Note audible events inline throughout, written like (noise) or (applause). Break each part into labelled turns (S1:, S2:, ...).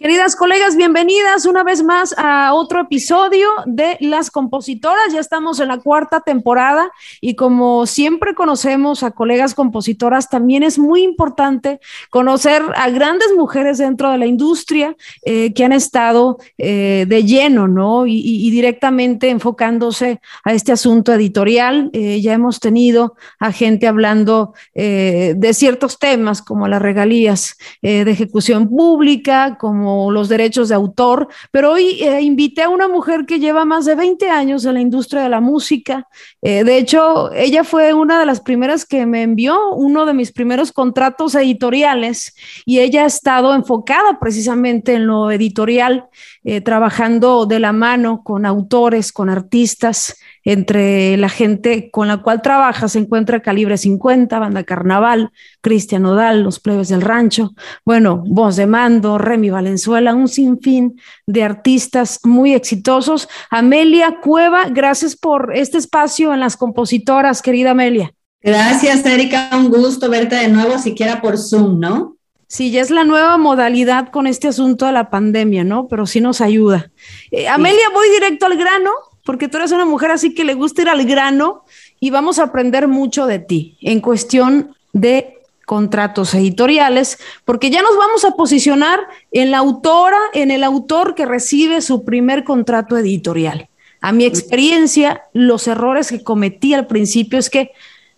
S1: Queridas colegas, bienvenidas una vez más a otro episodio de Las Compositoras. Ya estamos en la cuarta temporada y como siempre conocemos a colegas compositoras, también es muy importante conocer a grandes mujeres dentro de la industria eh, que han estado eh, de lleno, ¿no? Y, directamente enfocándose a este asunto editorial. Eh, ya hemos tenido a gente hablando de ciertos temas como las regalías de ejecución pública, como los derechos de autor, pero hoy eh, invité a una mujer que lleva más de 20 años en la industria de la música. Eh, de hecho, ella fue una de las primeras que me envió uno de mis primeros contratos editoriales y ella ha estado enfocada precisamente en lo editorial, eh, trabajando de la mano con autores, con artistas entre la gente con la cual trabaja se encuentra Calibre 50, Banda Carnaval, Cristian Odal, Los Plebes del Rancho, bueno, Voz de Mando, Remy Valenzuela, un sinfín de artistas muy exitosos. Amelia Cueva, gracias por este espacio en las compositoras, querida Amelia.
S2: Gracias, Erika, un gusto verte de nuevo, siquiera por Zoom, ¿no?
S1: Sí, ya es la nueva modalidad con este asunto de la pandemia, ¿no? Pero sí nos ayuda. Eh, Amelia, voy directo al grano porque tú eres una mujer así que le gusta ir al grano y vamos a aprender mucho de ti en cuestión de contratos editoriales, porque ya nos vamos a posicionar en la autora, en el autor que recibe su primer contrato editorial. A mi experiencia, los errores que cometí al principio es que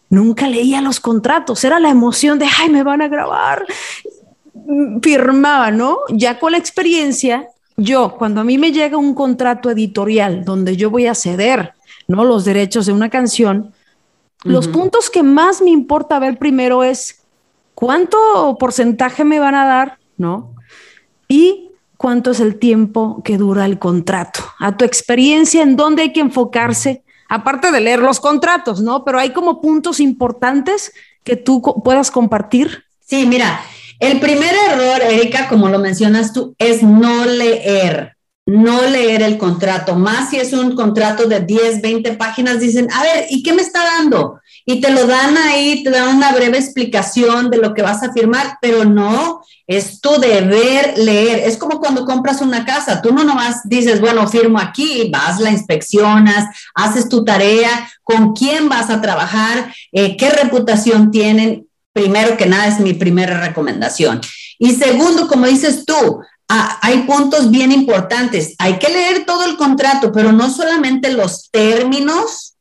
S1: nunca leía los contratos, era la emoción de, ay, me van a grabar, firmaba, ¿no? Ya con la experiencia yo, cuando a mí me llega un contrato editorial donde yo voy a ceder, ¿no? Los derechos de una canción, los puntos que más me importa ver primero es cuánto porcentaje me van a dar, ¿no? Y cuánto es el tiempo que dura el contrato. A tu experiencia, en dónde hay que enfocarse, aparte de leer los contratos, ¿no? Pero hay como puntos importantes que tú puedas compartir.
S2: Sí, mira, el primer error, Erika, como lo mencionas tú, es no leer, no leer el contrato, más si es un contrato de 10, 20 páginas, dicen, a ver, ¿y qué me está dando? Y te lo dan ahí, te dan una breve explicación de lo que vas a firmar, pero no, es tu deber leer. Es como cuando compras una casa, tú no nomás dices, bueno, firmo aquí, vas, la inspeccionas, haces tu tarea, con quién vas a trabajar, eh, qué reputación tienen, primero que nada es mi primera recomendación. Y segundo, como dices tú, ah, hay puntos bien importantes. Hay que leer todo el contrato, pero no solamente los términos,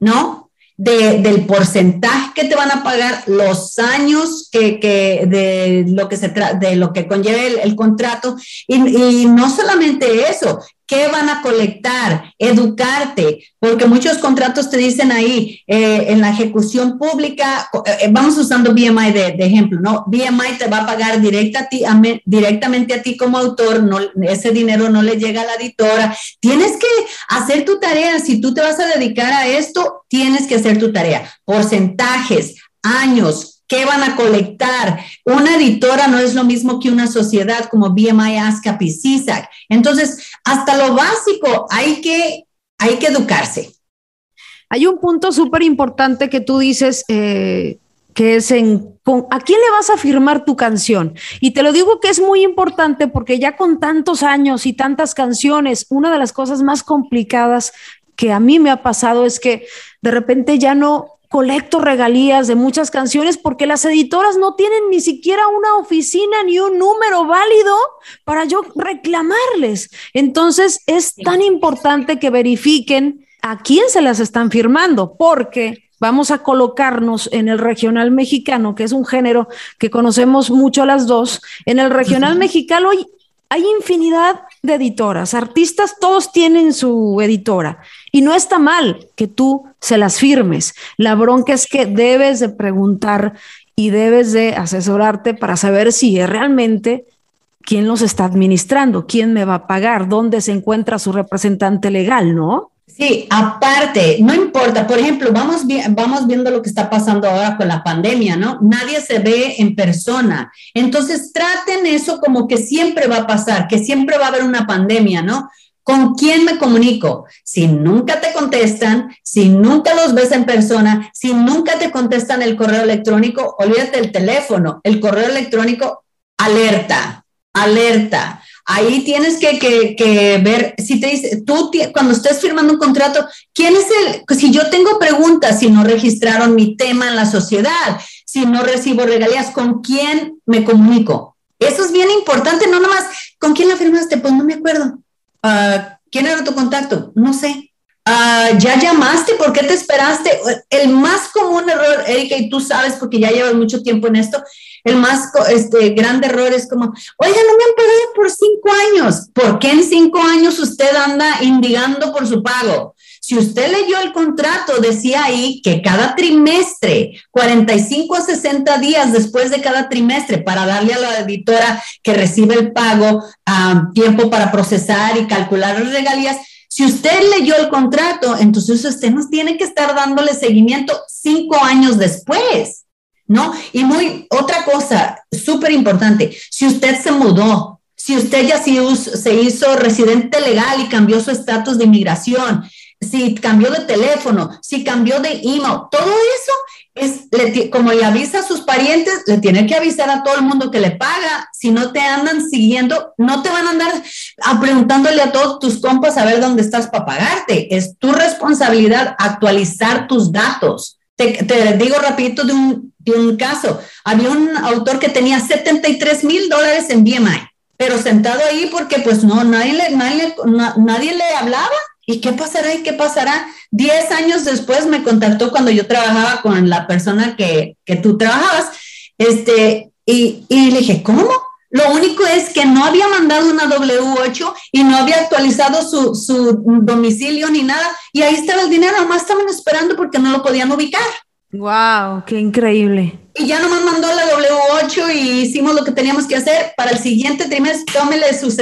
S2: ¿no? del porcentaje que te van a pagar, los años que, de lo que se de lo que conlleve el, contrato y, y, no solamente eso, ¿Qué van a colectar? Educarte, porque muchos contratos te dicen ahí, eh, en la ejecución pública, eh, vamos usando BMI de, ejemplo, ¿no? BMI te va a pagar directa a ti, directamente a ti como autor, no, ese dinero no le llega a la editora. Tienes que hacer tu tarea, si tú te vas a dedicar a esto, tienes que hacer tu tarea. Porcentajes, años, ¿Qué van a colectar? Una editora no es lo mismo que una sociedad como BMI, ASCAP y CISAC. Entonces, hasta lo básico hay que, hay que educarse.
S1: Hay un punto súper importante que tú dices, eh, que es en a quién le vas a firmar tu canción. Y te lo digo que es muy importante porque ya con tantos años y tantas canciones, una de las cosas más complicadas que a mí me ha pasado es que de repente ya no colecto regalías de muchas canciones porque las editoras no tienen ni siquiera una oficina ni un número válido para yo reclamarles. Entonces es tan importante que verifiquen a quién se las están firmando, porque vamos a colocarnos en el regional mexicano, que es un género que conocemos mucho las dos. En el regional mexicano hay, hay infinidad de editoras, artistas, todos tienen su editora y no está mal que tú se las firmes. La bronca es que debes de preguntar y debes de asesorarte para saber si es realmente quién los está administrando, quién me va a pagar, dónde se encuentra su representante legal, ¿no?
S2: Sí, aparte, no importa, por ejemplo, vamos, vamos viendo lo que está pasando ahora con la pandemia, ¿no? Nadie se ve en persona. Entonces, traten eso como que siempre va a pasar, que siempre va a haber una pandemia, ¿no? ¿Con quién me comunico? Si nunca te contestan, si nunca los ves en persona, si nunca te contestan el correo electrónico, olvídate el teléfono, el correo electrónico, alerta, alerta. Ahí tienes que, ver, si te dice, tú cuando estés firmando un contrato, ¿quién es el? Si yo tengo preguntas, si no registraron mi tema en la sociedad, si no recibo regalías, ¿con quién me comunico? Eso es bien importante, no nomás, ¿con quién la firmaste? Pues no me acuerdo. Ah, ¿Quién era tu contacto? No sé. Ah, ¿Ya llamaste? ¿Por qué te esperaste? El más común error, Erika, y tú sabes porque ya llevas mucho tiempo en esto, el más este, grande error es como, oiga, no me han pagado por cinco años. ¿Por qué en cinco años usted anda indigando por su pago? Si usted leyó el contrato, decía ahí que cada trimestre, 45 a 60 días después de cada trimestre, para darle a la editora que recibe el pago um, tiempo para procesar y calcular las regalías, si usted leyó el contrato, entonces usted nos tiene que estar dándole seguimiento cinco años después. ¿no? Y muy, otra cosa súper importante, si usted se mudó, si usted ya se hizo residente legal y cambió su estatus de inmigración, si cambió de teléfono, si cambió de email, todo eso es, como le avisa a sus parientes, le tiene que avisar a todo el mundo que le paga. Si no te andan siguiendo, no te van a andar preguntándole a todos tus compas a ver dónde estás para pagarte. Es tu responsabilidad actualizar tus datos. Te, digo rapidito de un, de un caso. Había un autor que tenía 73 mil dólares en BMI, pero sentado ahí porque pues no, nadie le, nadie, le hablaba. ¿Y qué pasará? ¿Y qué pasará? Diez años después me contactó cuando yo trabajaba con la persona que, que tú trabajabas, este, y, le dije, ¿cómo? Lo único es que no había mandado una W8 y no había actualizado su, su domicilio ni nada. Y ahí estaba el dinero, nomás estaban esperando porque no lo podían ubicar.
S1: Wow, qué increíble.
S2: Y ya nomás mandó la W8 y hicimos lo que teníamos que hacer. Para el siguiente trimestre, tómele sus,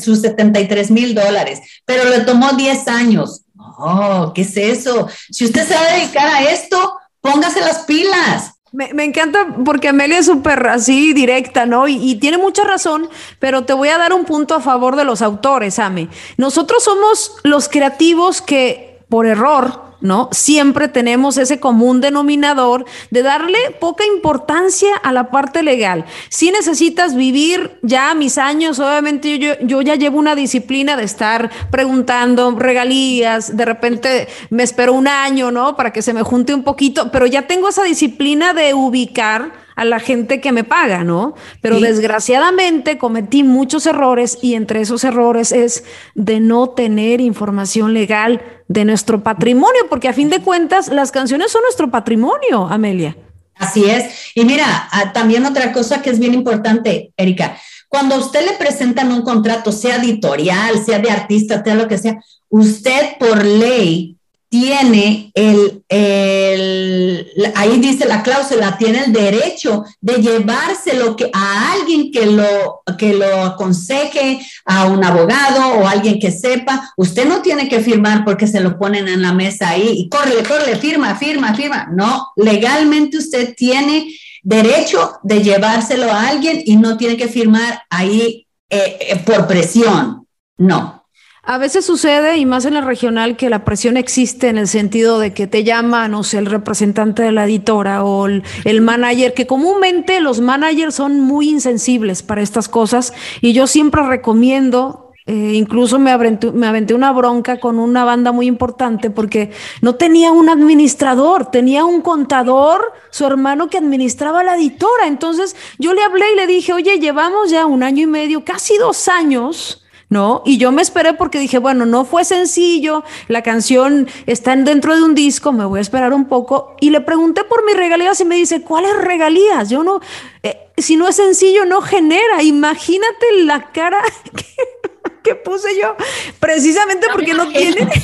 S2: sus 73 mil dólares, pero le tomó 10 años. Oh, ¿qué es eso? Si usted se va a dedicar a esto, póngase las pilas.
S1: Me, encanta porque Amelia es súper así directa, ¿no? Y, y, tiene mucha razón, pero te voy a dar un punto a favor de los autores, Ame. Nosotros somos los creativos que por error ¿no? Siempre tenemos ese común denominador de darle poca importancia a la parte legal. Si necesitas vivir ya mis años, obviamente yo, yo ya llevo una disciplina de estar preguntando regalías, de repente me espero un año, ¿no? Para que se me junte un poquito, pero ya tengo esa disciplina de ubicar a la gente que me paga, ¿no? Pero desgraciadamente cometí muchos errores y entre esos errores es de no tener información legal de nuestro patrimonio, porque a fin de cuentas las canciones son nuestro patrimonio, Amelia.
S2: Así es. Y mira, ah, también otra cosa que es bien importante, Erika, cuando a usted le presentan un contrato, sea editorial, sea de artista, sea lo que sea, usted por ley tiene el, el, ahí dice la cláusula, tiene el derecho de llevárselo que, a alguien que lo, que lo aconseje, a un abogado o alguien que sepa. Usted no tiene que firmar porque se lo ponen en la mesa ahí y corre, corre, firma, firma, firma. No, legalmente usted tiene derecho de llevárselo a alguien y no tiene que firmar ahí eh, eh, por presión. No,
S1: a veces sucede, y más en el regional, que la presión existe en el sentido de que te llama, no sé, el representante de la editora o el, manager, que comúnmente los managers son muy insensibles para estas cosas. Y yo siempre recomiendo, eh, incluso me aventé, me aventé una bronca con una banda muy importante porque no tenía un administrador, tenía un contador, su hermano que administraba la editora. Entonces yo le hablé y le dije, oye, llevamos ya un año y medio, casi dos años ¿no? Y yo me esperé porque dije, bueno, no fue sencillo, la canción está dentro de un disco, me voy a esperar un poco. Y le pregunté por mis regalías y me dice, ¿cuáles regalías? Yo no, eh, si no es sencillo, no genera. Imagínate la cara (laughs) que, puse yo, precisamente porque no tienen... (laughs)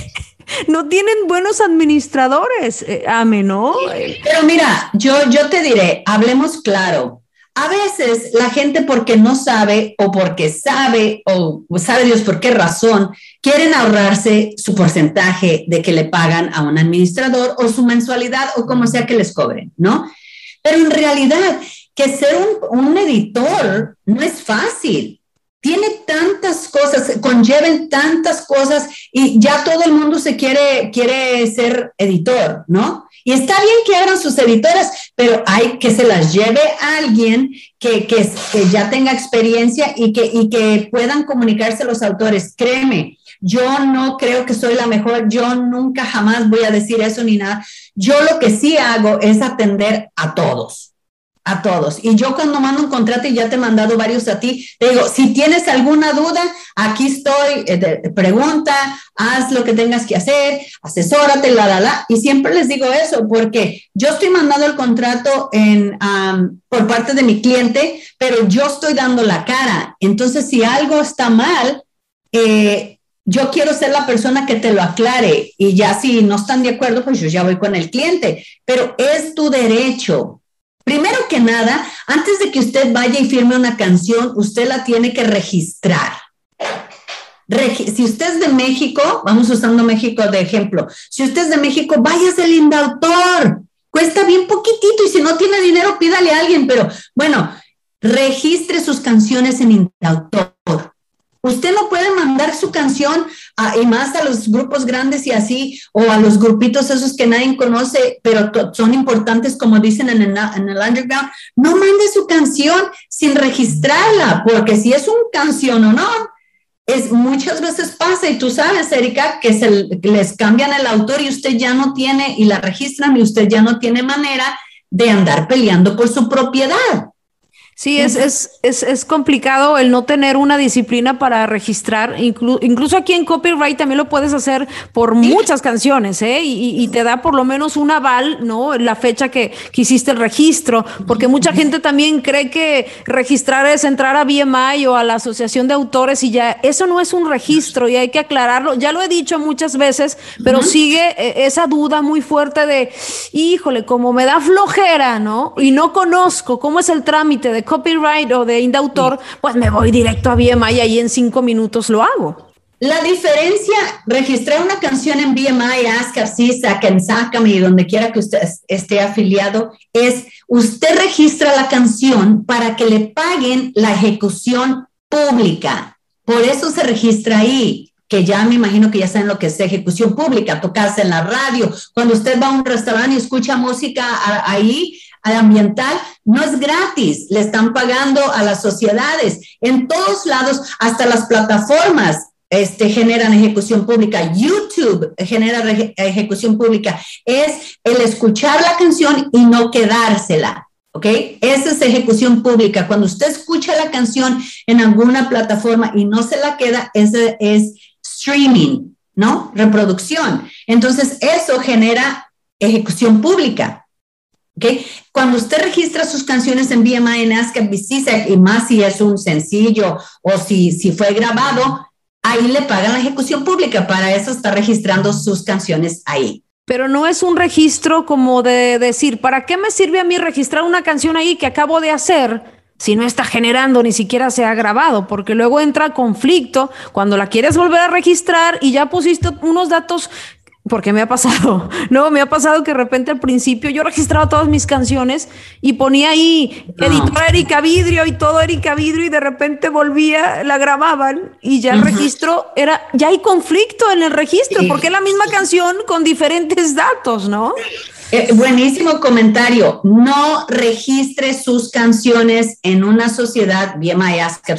S1: No tienen buenos administradores, eh, Ame, ¿no?
S2: Pero mira, yo, yo te diré, hablemos claro a veces la gente porque no sabe o porque sabe o sabe Dios por qué razón, quieren ahorrarse su porcentaje de que le pagan a un administrador o su mensualidad o como sea que les cobren, ¿no? Pero en realidad, que ser un, editor no es fácil. tiene tantas cosas, conlleven tantas cosas y ya todo el mundo se quiere, quiere ser editor, ¿no? Y está bien que abran sus editoras, pero hay que se las lleve a alguien que, que, ya tenga experiencia y que, y que puedan comunicarse los autores. Créeme, yo no creo que soy la mejor, yo nunca jamás voy a decir eso ni nada. Yo lo que sí hago es atender a todos a todos. Y yo cuando mando un contrato y ya te he mandado varios a ti, te digo, si tienes alguna duda, aquí estoy, eh, pregunta, haz lo que tengas que hacer, asesórate, la, la, la. Y siempre les digo eso, porque yo estoy mandando el contrato en, por parte de mi cliente, pero yo estoy dando la cara. Entonces, si algo está mal, eh, yo quiero ser la persona que te lo aclare y ya si no están de acuerdo, pues yo ya voy con el cliente, pero es tu derecho Primero que nada, antes de que usted vaya y firme una canción, usted la tiene que registrar. si usted es de México, vamos usando México de ejemplo, si usted es de México, váyase al indautor. Cuesta bien poquitito y si no tiene dinero, pídale a alguien, pero bueno, registre sus canciones en indautor. Usted no puede mandar su canción y más a los grupos grandes y así, o a los grupitos esos que nadie conoce, pero son importantes, como dicen en el, en el underground. No mande su canción sin registrarla, porque si es un canción o no, es, muchas veces pasa, y tú sabes, Erika, que se les cambian el autor y usted ya no tiene, y la registran y usted ya no tiene manera de andar peleando por su propiedad.
S1: Sí, es, es, es, es, complicado el no tener una disciplina para registrar. incluso aquí en copyright también lo puedes hacer por muchas canciones, ¿eh? Y, te da por lo menos un aval, ¿no? La fecha que, que, hiciste el registro, porque mucha gente también cree que registrar es entrar a BMI o a la Asociación de Autores y ya, eso no es un registro y hay que aclararlo. Ya lo he dicho muchas veces, pero sigue eh, esa duda muy fuerte de, híjole, como me da flojera, ¿no? Y no conozco cómo es el trámite de copyright o de indautor, pues me voy directo a BMI y ahí en cinco minutos lo hago.
S2: La diferencia, registrar una canción en BMI, ASCAP, CISAC, en SACAMI, donde quiera que usted esté afiliado, es usted registra la canción para que le paguen la ejecución pública. Por eso se registra ahí, que ya me imagino que ya saben lo que es ejecución pública, tocarse en la radio. Cuando usted va a un restaurante y escucha música ahí, ambiental no es gratis, le están pagando a las sociedades. En todos lados, hasta las plataformas este, generan ejecución pública. YouTube genera ejecución pública. Es el escuchar la canción y no quedársela. ¿Ok? Esa es ejecución pública. Cuando usted escucha la canción en alguna plataforma y no se la queda, ese es streaming, ¿no? Reproducción. Entonces, eso genera ejecución pública. Cuando usted registra sus canciones en BMI, en ASCAP, y más si es un sencillo o si, si fue grabado, ahí le pagan la ejecución pública. Para eso está registrando sus canciones ahí.
S1: Pero no es un registro como de decir, ¿para qué me sirve a mí registrar una canción ahí que acabo de hacer? si no está generando, ni siquiera se ha grabado, porque luego entra conflicto cuando la quieres volver a registrar y ya pusiste unos datos porque me ha pasado, (laughs) no, me ha pasado que de repente al principio yo registraba todas mis canciones y ponía ahí editora Erika Vidrio y todo Erika Vidrio y de repente volvía, la grababan y ya el registro era, ya hay conflicto en el registro porque es la misma canción con diferentes datos, ¿no?
S2: Eh, buenísimo comentario. No registre sus canciones en una sociedad, BMI, ASCAP,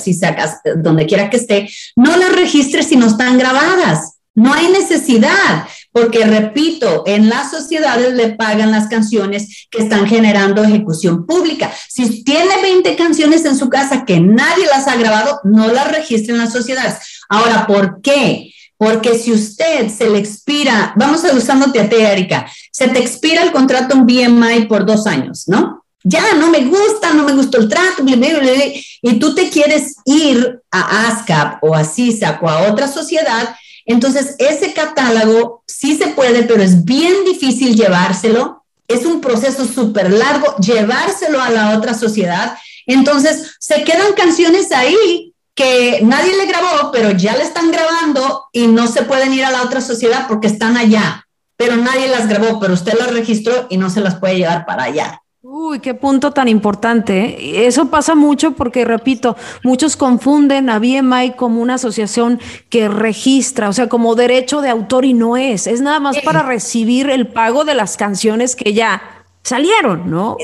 S2: donde quiera que esté. No las registre si no están grabadas. No hay necesidad, porque repito, en las sociedades le pagan las canciones que están generando ejecución pública. Si tiene 20 canciones en su casa que nadie las ha grabado, no las registre en las sociedades. Ahora, ¿por qué? Porque si usted se le expira, vamos a usándote a ti, Erika, se te expira el contrato en BMI por dos años, ¿no? Ya no me gusta, no me gustó el trato, y tú te quieres ir a ASCAP o a CISAC o a otra sociedad, entonces, ese catálogo sí se puede, pero es bien difícil llevárselo. Es un proceso súper largo llevárselo a la otra sociedad. Entonces, se quedan canciones ahí que nadie le grabó, pero ya le están grabando y no se pueden ir a la otra sociedad porque están allá, pero nadie las grabó, pero usted las registró y no se las puede llevar para allá.
S1: Uy, qué punto tan importante. ¿eh? Eso pasa mucho porque, repito, muchos confunden a BMI como una asociación que registra, o sea, como derecho de autor y no es. Es nada más para recibir el pago de las canciones que ya salieron, ¿no?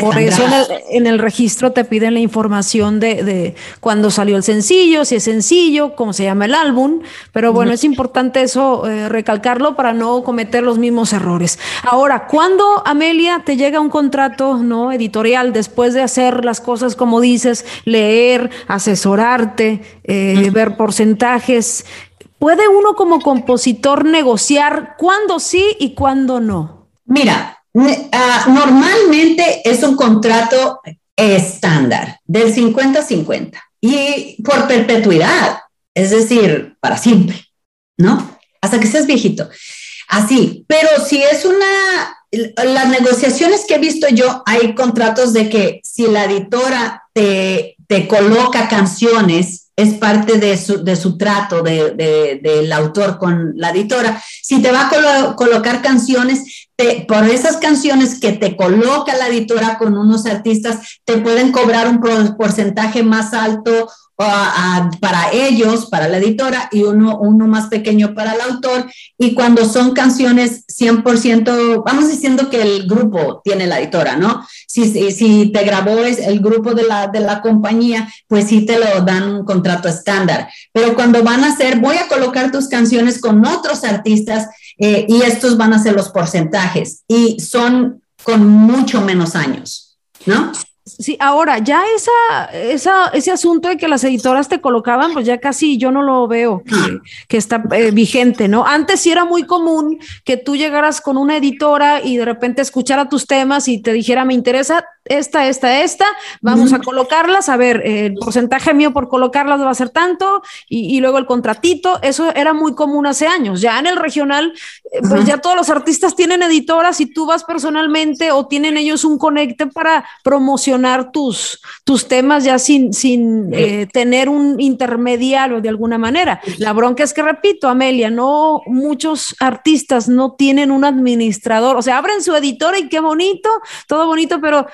S1: Por eso en el, registro te piden la información de, de cuándo salió el sencillo, si es sencillo, cómo se llama el álbum, pero bueno, es importante eso eh, recalcarlo para no cometer los mismos errores. Ahora, ¿cuándo, Amelia, te llega un contrato no editorial después de hacer las cosas como dices, leer, asesorarte, eh, ver porcentajes? ¿Puede uno como compositor negociar cuándo sí y cuándo no?
S2: Mira, Ah, normalmente es un contrato estándar del 50-50 y por perpetuidad, es decir, para siempre, ¿no? Hasta que seas viejito. Así, pero si es una, las negociaciones que he visto yo, hay contratos de que si la editora te, te coloca canciones es parte de su, de su trato de, del autor con la editora. Si te va a colocar canciones, por esas canciones que te coloca la editora con unos artistas, te pueden cobrar un porcentaje más alto para ellos, para la editora, y uno, uno más pequeño para el autor. Y cuando son canciones 100%, vamos diciendo que el grupo tiene la editora, ¿no? Si, si, si te grabó es el grupo de la, de la compañía, pues sí te lo dan un contrato estándar. Pero cuando van a hacer, voy a colocar tus canciones con otros artistas eh, y estos van a ser los porcentajes y son con mucho menos años, ¿no?
S1: Sí, ahora ya esa, esa, ese asunto de que las editoras te colocaban, pues ya casi yo no lo veo que, ah. que está eh, vigente, ¿no? Antes sí era muy común que tú llegaras con una editora y de repente escuchara tus temas y te dijera, me interesa esta, esta, esta, vamos a colocarlas, a ver, el porcentaje mío por colocarlas va a ser tanto y, y, luego el contratito, eso era muy común hace años. Ya en el regional, eh, pues ya todos los artistas tienen editoras y tú vas personalmente o tienen ellos un conecte para promocionar tus, tus temas ya sin, sin eh, tener un intermediario de alguna manera. La bronca es que, repito, Amelia, no muchos artistas no tienen un administrador, o sea, abren su editora y qué bonito, todo bonito, pero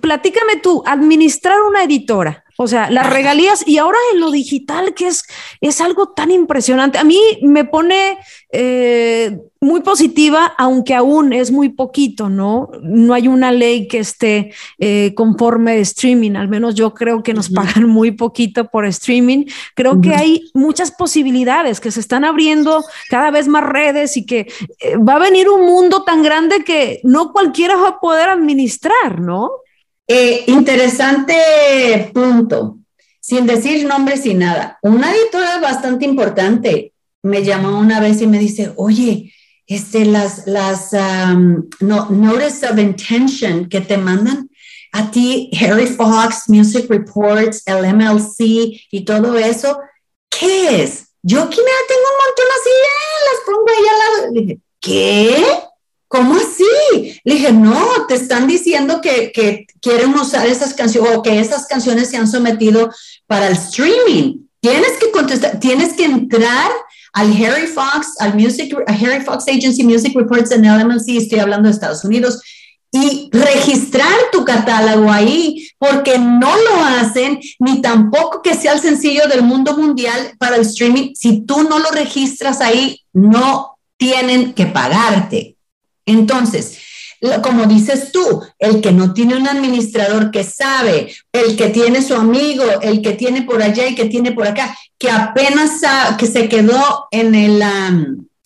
S1: platícame tú, administrar una editora, o sea, las regalías y ahora en lo digital, que es, es algo tan impresionante. A mí me pone eh, muy positiva, aunque aún es muy poquito, ¿no? No hay una ley que esté eh, conforme de streaming, al menos yo creo que nos pagan muy poquito por streaming. Creo que hay muchas posibilidades que se están abriendo cada vez más redes y que eh, va a venir un mundo tan grande que no cualquiera va a poder administrar, ¿no?
S2: Eh, interesante punto, sin decir nombres y nada. Una editora bastante importante me llamó una vez y me dice, oye, este, las, las no, notice of intention que te mandan a ti, Harry Fox, Music Reports, el MLC y todo eso, ¿qué es? Yo aquí me tengo un montón así, eh, las pongo ahí. Le dije, ¿qué? ¿Cómo así? Le dije, no, te están diciendo que, que quieren usar esas canciones o que esas canciones se han sometido para el streaming. Tienes que contestar, tienes que entrar al Harry Fox, al Music, Harry Fox Agency Music Reports en LMC, estoy hablando de Estados Unidos, y registrar tu catálogo ahí, porque no lo hacen, ni tampoco que sea el sencillo del mundo mundial para el streaming. Si tú no lo registras ahí, no tienen que pagarte. Entonces, como dices tú, el que no tiene un administrador que sabe, el que tiene su amigo, el que tiene por allá y que tiene por acá, que apenas que se quedó en el,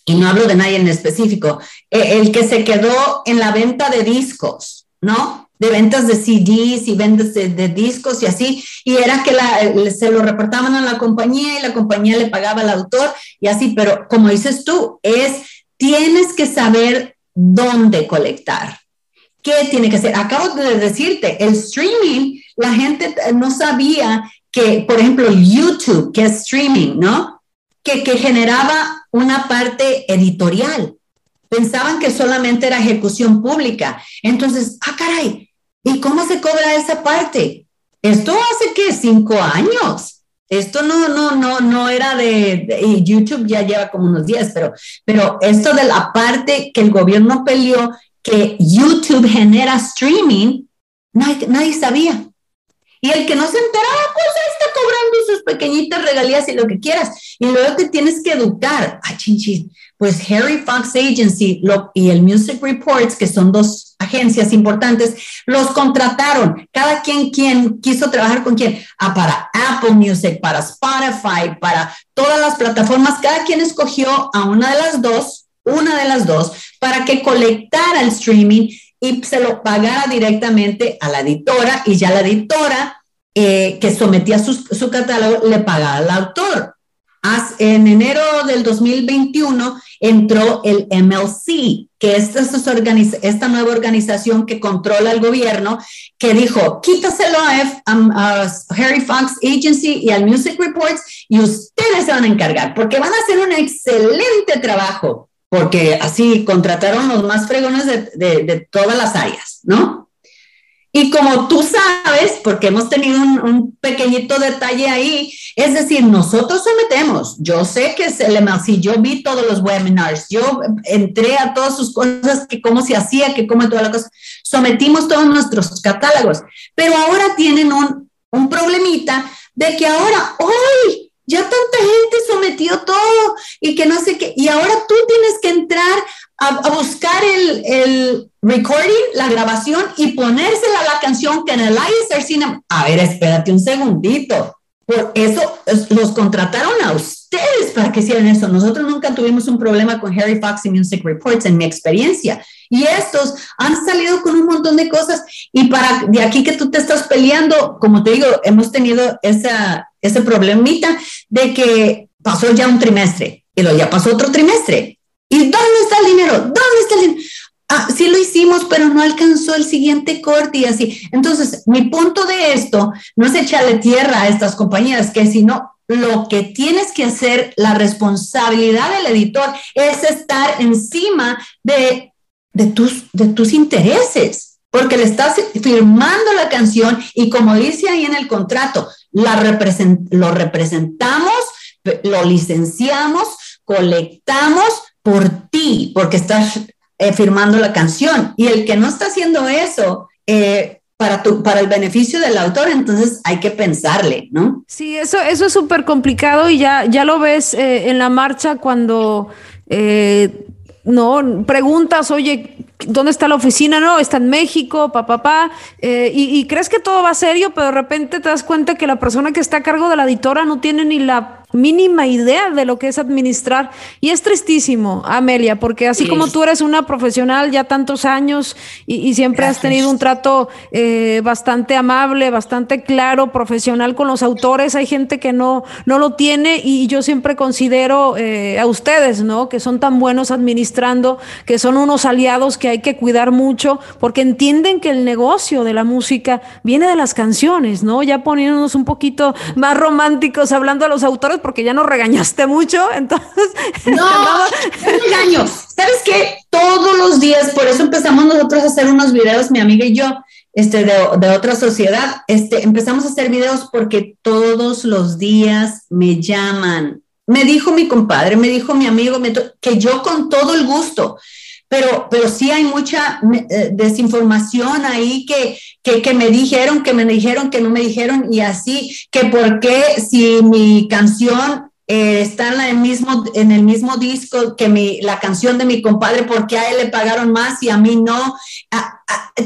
S2: y no hablo de nadie en específico, e, el que se quedó en la venta de discos, ¿no? De ventas de CDs y ventas de, discos y así, y era que se lo reportaban a la compañía y la compañía le pagaba al autor y así, pero como dices tú, es, tienes que saber dónde colectar. ¿Qué tiene que ser? Acabo de decirte, el streaming, la gente no sabía que, por ejemplo, YouTube, que es streaming, ¿no? Que, que generaba una parte editorial. Pensaban que solamente era ejecución pública. Entonces, ah, caray, ¿y cómo se cobra esa parte? Esto hace que cinco años. Esto no, no, no, no era de, YouTube ya lleva como unos días, pero, pero esto de la parte que el gobierno peleó, que YouTube genera streaming, nadie, nadie sabía. Y el que no se enteraba, pues está cobrando sus pequeñitas regalías y lo que quieras. Y luego te tienes que educar. Ah, chin, Pues Harry Fox Agency y el Music Reports, que son dos agencias importantes, los contrataron. Cada quien, quien quiso trabajar con quién. Ah, para Apple Music, para Spotify, para todas las plataformas. Cada quien escogió a una de las dos, una de las dos, para que colectara el streaming y se lo pagara directamente a la editora y ya la editora eh, que sometía su, su, catálogo le pagaba al autor. En enero del 2021 entró el MLC, que es esta, nueva organización que controla el gobierno, que dijo, quítaselo a, a Harry Fox Agency y al Music Reports y ustedes se van a encargar, porque van a hacer un excelente trabajo porque así contrataron los más fregones de, todas las áreas, ¿no? Y como tú sabes, porque hemos tenido un, pequeñito detalle ahí, es decir, nosotros sometemos, yo sé que es el si yo vi todos los webinars, yo entré a todas sus cosas, que cómo se hacía, que cómo toda la cosa, sometimos todos nuestros catálogos, pero ahora tienen un, un problemita de que ahora, hoy, ya tanta gente sometió todo y que no sé qué, y ahora tú tienes que entrar a, buscar el, el, recording, la grabación y ponérsela a la canción que en el ISR Cinema. A ver, espérate un segundito. Por eso los contrataron a ustedes para que hicieran eso. Nosotros nunca tuvimos un problema con Harry Fox y Music Reports en mi experiencia. Y estos han salido con un montón de cosas. Y para de aquí que tú te estás peleando, como te digo, hemos tenido esa, ese problemita de que pasó ya un trimestre y luego ya pasó otro trimestre. ¿Y dónde está el dinero? ¿Dónde está el dinero? Ah, sí lo hicimos, pero no alcanzó el siguiente corte y así. Entonces, mi punto de esto no es echarle tierra a estas compañías, que sino lo que tienes que hacer, la responsabilidad del editor es estar encima de, de, tus, de tus intereses, porque le estás firmando la canción y como dice ahí en el contrato, la lo representamos, lo licenciamos, colectamos por ti, porque estás eh, firmando la canción. Y el que no está haciendo eso, eh, para, tu, para el beneficio del autor, entonces hay que pensarle, ¿no?
S1: Sí, eso, eso es súper complicado y ya, ya lo ves eh, en la marcha cuando no preguntas, oye, ¿dónde está la oficina? No, está en México, papá, papá. y, y, crees que todo va serio, pero de repente te das cuenta que la persona que está a cargo de la editora no tiene ni la mínima idea de lo que es administrar. Y es tristísimo, Amelia, porque así como tú eres una profesional ya tantos años y, siempre has tenido un trato eh, bastante amable, bastante claro, profesional con los autores, hay gente que no, no lo tiene y yo siempre considero eh, a ustedes, ¿no? Que son tan buenos administrando, que son unos aliados que hay que cuidar mucho, porque entienden que el negocio de la música viene de las canciones, ¿no? Ya poniéndonos un poquito más románticos, hablando a los autores porque ya nos regañaste mucho, (laughs) entonces...
S2: No, no regaño. ¿Sabes qué? Todos los días, por eso empezamos nosotros a hacer unos videos, mi amiga y yo, este, de, de, otra sociedad, este, empezamos a hacer videos porque todos los días me llaman. Me dijo mi compadre, me dijo mi amigo, que yo con todo el gusto, pero, pero sí hay mucha eh, desinformación ahí que, que, me dijeron, que me dijeron, que no me dijeron y así, que por qué si mi canción eh, está en, el mismo, en el mismo disco que mi, la canción de mi compadre, porque a él le pagaron más y a mí no.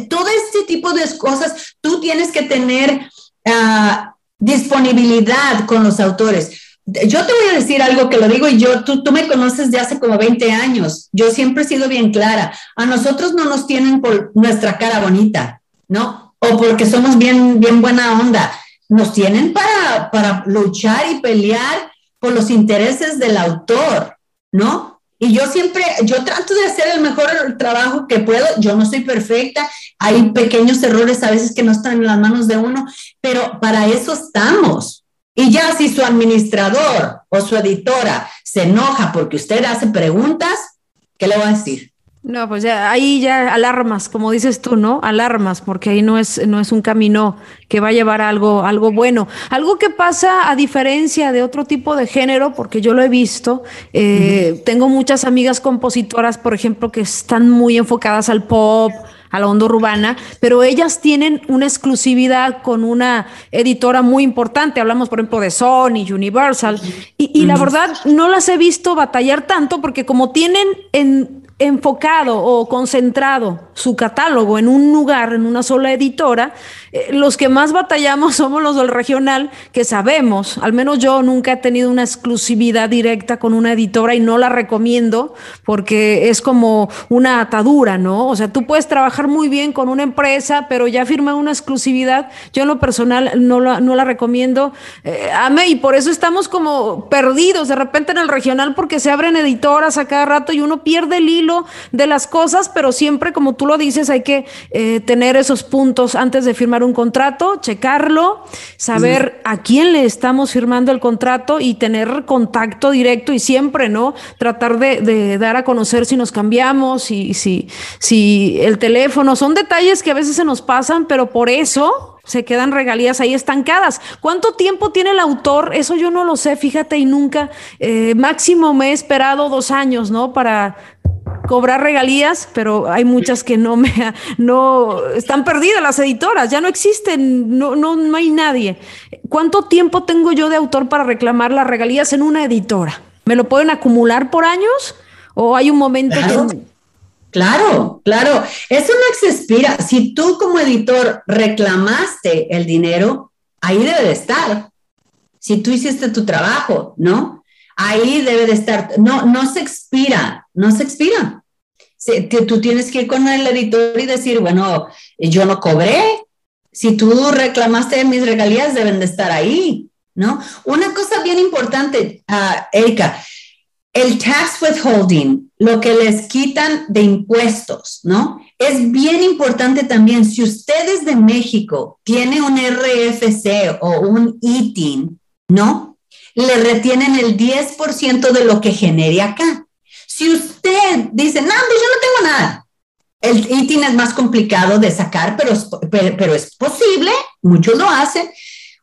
S2: todo este tipo de cosas, tú tienes que tener ah, disponibilidad con los autores yo te voy a decir algo que lo digo y yo, tú, tú me conoces de hace como 20 años. Yo siempre he sido bien clara. A nosotros no nos tienen por nuestra cara bonita, ¿no? O porque somos bien, bien buena onda. Nos tienen para, para luchar y pelear por los intereses del autor, ¿no? Y yo siempre, yo trato de hacer el mejor trabajo que puedo. Yo no soy perfecta. Hay pequeños errores a veces que no están en las manos de uno, pero para eso estamos. Y ya si su administrador o su editora se enoja porque usted hace preguntas, ¿qué le va a decir?
S1: No, pues ya ahí ya alarmas, como dices tú, ¿no? Alarmas, porque ahí no es, no es un camino que va a llevar a algo, algo bueno. Algo que pasa a diferencia de otro tipo de género, porque yo lo he visto, eh, tengo muchas amigas compositoras, por ejemplo, que están muy enfocadas al pop, a la onda urbana, pero ellas tienen una exclusividad con una editora muy importante. Hablamos, por ejemplo, de Sony, Universal, y, y la verdad no las he visto batallar tanto porque como tienen en enfocado o concentrado su catálogo en un lugar, en una sola editora, eh, los que más batallamos (laughs) somos los del regional, que sabemos, al menos yo nunca he tenido una exclusividad directa con una editora y no la recomiendo porque es como una atadura, ¿no? O sea, tú puedes trabajar muy bien con una empresa, pero ya firma una exclusividad, yo en lo personal no la, no la recomiendo. Eh, ame, y por eso estamos como perdidos de repente en el regional porque se abren editoras a cada rato y uno pierde el hilo de las cosas, pero siempre, como tú lo dices, hay que eh, tener esos puntos antes de firmar un contrato, checarlo, saber a quién le estamos firmando el contrato y tener contacto directo y siempre, ¿no? Tratar de, dar a conocer si nos cambiamos, y si, si el teléfono, son detalles que a veces se nos pasan, pero por eso se quedan regalías ahí estancadas. ¿Cuánto tiempo tiene el autor? Eso yo no lo sé, fíjate, y nunca, eh, máximo me he esperado dos años, ¿no? Para cobrar regalías, pero hay muchas que no me no están perdidas las editoras, ya no existen, no, no, no hay nadie. ¿Cuánto tiempo tengo yo de autor para reclamar las regalías en una editora? ¿Me lo pueden acumular por años? ¿O hay un momento que
S2: Claro, claro. Eso no expira. Si tú como editor reclamaste el dinero, ahí debe de estar. Si tú hiciste tu trabajo, ¿no? Ahí debe de estar. No, no se expira, no se expira tú tienes que ir con el editor y decir, bueno, yo no cobré. Si tú reclamaste mis regalías, deben de estar ahí, ¿no? Una cosa bien importante, uh, Erika, el tax withholding, lo que les quitan de impuestos, ¿no? Es bien importante también, si ustedes de México tiene un RFC o un ITIN, ¿no? Le retienen el 10% de lo que genere acá. Si usted dice, no, yo no tengo nada, el ITIN es más complicado de sacar, pero, pero, es posible, muchos lo hacen.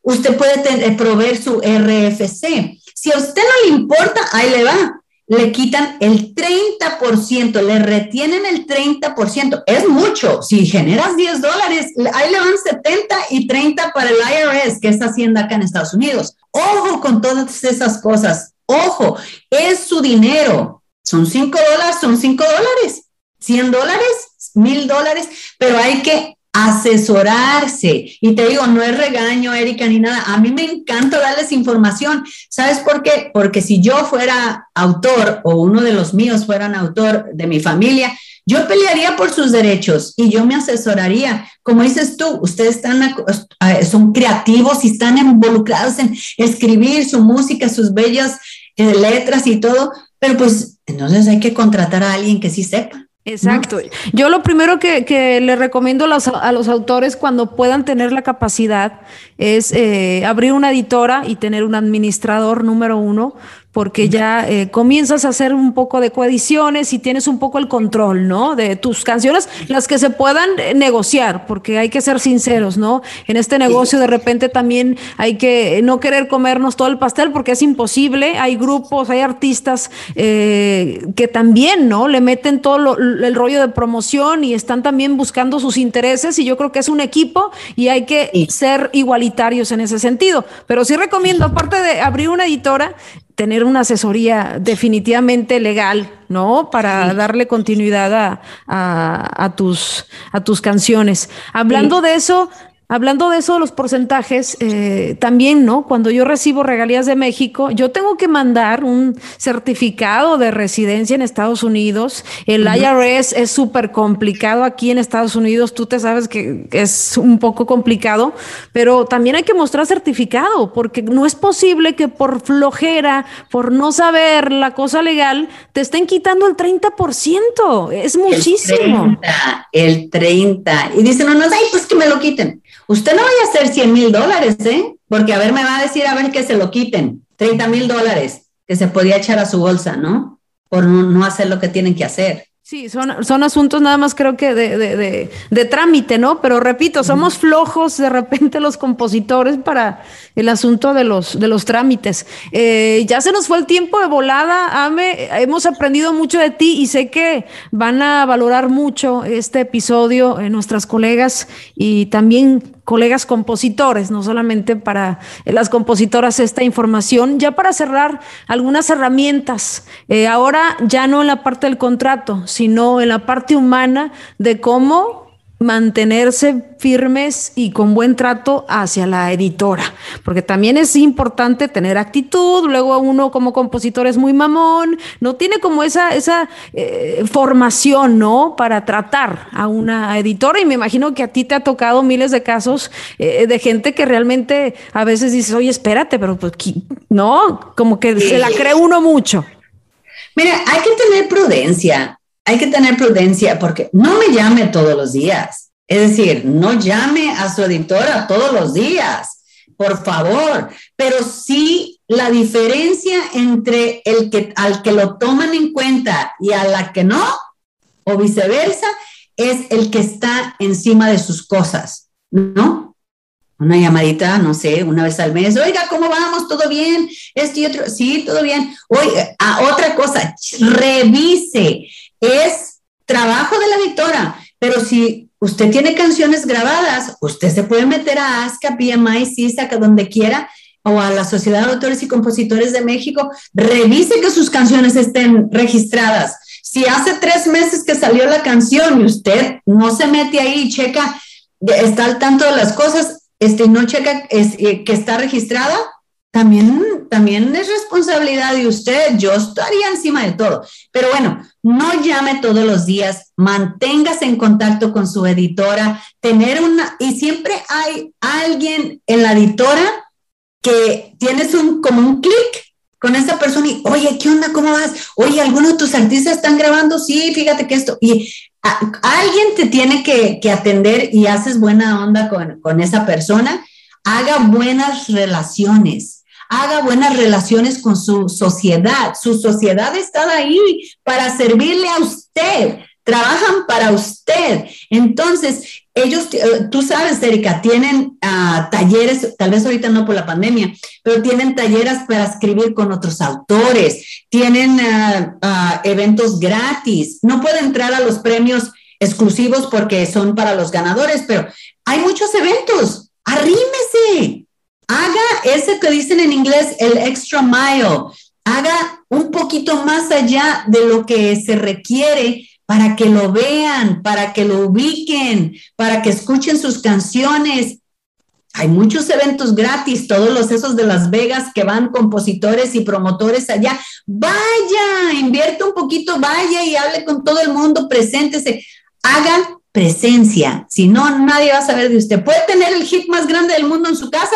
S2: Usted puede eh, proveer su RFC. Si a usted no le importa, ahí le va. Le quitan el 30%, le retienen el 30%. Es mucho. Si generas 10 dólares, ahí le van 70 y 30 para el IRS, que es Hacienda acá en Estados Unidos. Ojo con todas esas cosas. Ojo, es su dinero. Son 5 dólares, son 5 dólares, 100 dólares, 1000 dólares, pero hay que asesorarse. Y te digo, no es regaño, Erika, ni nada. A mí me encanta darles información. ¿Sabes por qué? Porque si yo fuera autor o uno de los míos fueran autor de mi familia, yo pelearía por sus derechos y yo me asesoraría. Como dices tú, ustedes están, eh, son creativos y están involucrados en escribir su música, sus bellas eh, letras y todo, pero pues entonces hay que contratar a alguien que sí sepa.
S1: Exacto. Yo lo primero que, que le recomiendo a los, a los, autores cuando puedan tener la capacidad es eh, abrir una editora y tener un administrador número uno, porque ya eh, comienzas a hacer un poco de coediciones y tienes un poco el control, ¿no? De tus canciones, las que se puedan eh, negociar, porque hay que ser sinceros, ¿no? En este negocio de repente también hay que no querer comernos todo el pastel porque es imposible. Hay grupos, hay artistas eh, que también, ¿no? Le meten todo el rollo de promoción y están también buscando sus intereses y yo creo que es un equipo y hay que ser igualitarios en ese sentido. Pero sí recomiendo, aparte de abrir una editora, tener una asesoría definitivamente legal, ¿no? Para darle continuidad a, tus, a tus canciones. Hablando de eso, Hablando de eso, de los porcentajes, eh, también, ¿no? Cuando yo recibo regalías de México, yo tengo que mandar un certificado de residencia en Estados Unidos. El IRS es súper complicado aquí en Estados Unidos. Tú te sabes que es un poco complicado, pero también hay que mostrar certificado, porque no es posible que por flojera, por no saber la cosa legal, te estén quitando el 30%. Es muchísimo.
S2: El 30, el 30. Y dicen, no, no, ay, pues que me lo quiten. Usted no vaya a hacer 100 mil dólares, ¿eh? Porque a ver, me va a decir, a ver, que se lo quiten. 30 mil dólares que se podía echar a su bolsa, ¿no? Por no, hacer lo que tienen que hacer.
S1: Sí, son, son asuntos nada más creo que de, de, de, trámite, ¿no? Pero repito, somos flojos de repente los compositores para el asunto de los, de los trámites. Eh, ya se nos fue el tiempo de volada, Ame, hemos aprendido mucho de ti y sé que van a valorar mucho este episodio eh, nuestras colegas y también colegas compositores, no solamente para eh, las compositoras esta información. Ya para cerrar, algunas herramientas, eh, ahora ya no en la parte del contrato, sino en la parte humana de cómo mantenerse firmes y con buen trato hacia la editora, porque también es importante tener actitud, luego uno como compositor es muy mamón, no tiene como esa, esa eh, formación, ¿no? Para tratar a una editora y me imagino que a ti te ha tocado miles de casos eh, de gente que realmente a veces dice, oye, espérate, pero pues, no, como que se la cree uno mucho.
S2: Mira, hay que tener prudencia hay que tener prudencia porque no me llame todos los días. Es decir, no llame a su editora todos los días, por favor. Pero sí la diferencia entre el que al que lo toman en cuenta y a la que no, o viceversa, es el que está encima de sus cosas, ¿no? Una llamadita, no sé, una vez al mes. Oiga, ¿cómo vamos? ¿Todo bien? Esto y otro. Sí, todo bien. Oiga, a otra cosa, revise es trabajo de la editora, pero si usted tiene canciones grabadas, usted se puede meter a ASCAP, BMI, CISAC, a donde quiera, o a la Sociedad de Autores y Compositores de México, revise que sus canciones estén registradas. Si hace tres meses que salió la canción y usted no se mete ahí y checa, está al tanto de las cosas, este, no checa eh, que está registrada, también, también es responsabilidad de usted. Yo estaría encima de todo. Pero bueno, no llame todos los días, manténgase en contacto con su editora, tener una, y siempre hay alguien en la editora que tienes un, como un clic con esa persona y, oye, ¿qué onda? ¿Cómo vas? Oye, ¿alguno de tus artistas están grabando? Sí, fíjate que esto. Y alguien te tiene que, que, atender y haces buena onda con, con esa persona. Haga buenas relaciones haga buenas relaciones con su sociedad. Su sociedad está ahí para servirle a usted. Trabajan para usted. Entonces, ellos, eh, tú sabes, Erika, tienen ah, talleres, tal vez ahorita no por la pandemia, pero tienen talleres para escribir con otros autores, tienen ah, ah, eventos gratis. No puede entrar a los premios exclusivos porque son para los ganadores, pero hay muchos eventos. Arrímese, haga ese que dicen en inglés el extra mile, haga un poquito más allá de lo que se requiere para que lo vean, para que lo ubiquen, para que escuchen sus canciones. Hay muchos eventos gratis, todos los esos de Las Vegas que van compositores y promotores allá. Vaya, invierta un poquito, vaya y hable con todo el mundo, preséntese, haga presencia. Si no, nadie va a saber de usted. Puede tener el hit más grande del mundo en su casa,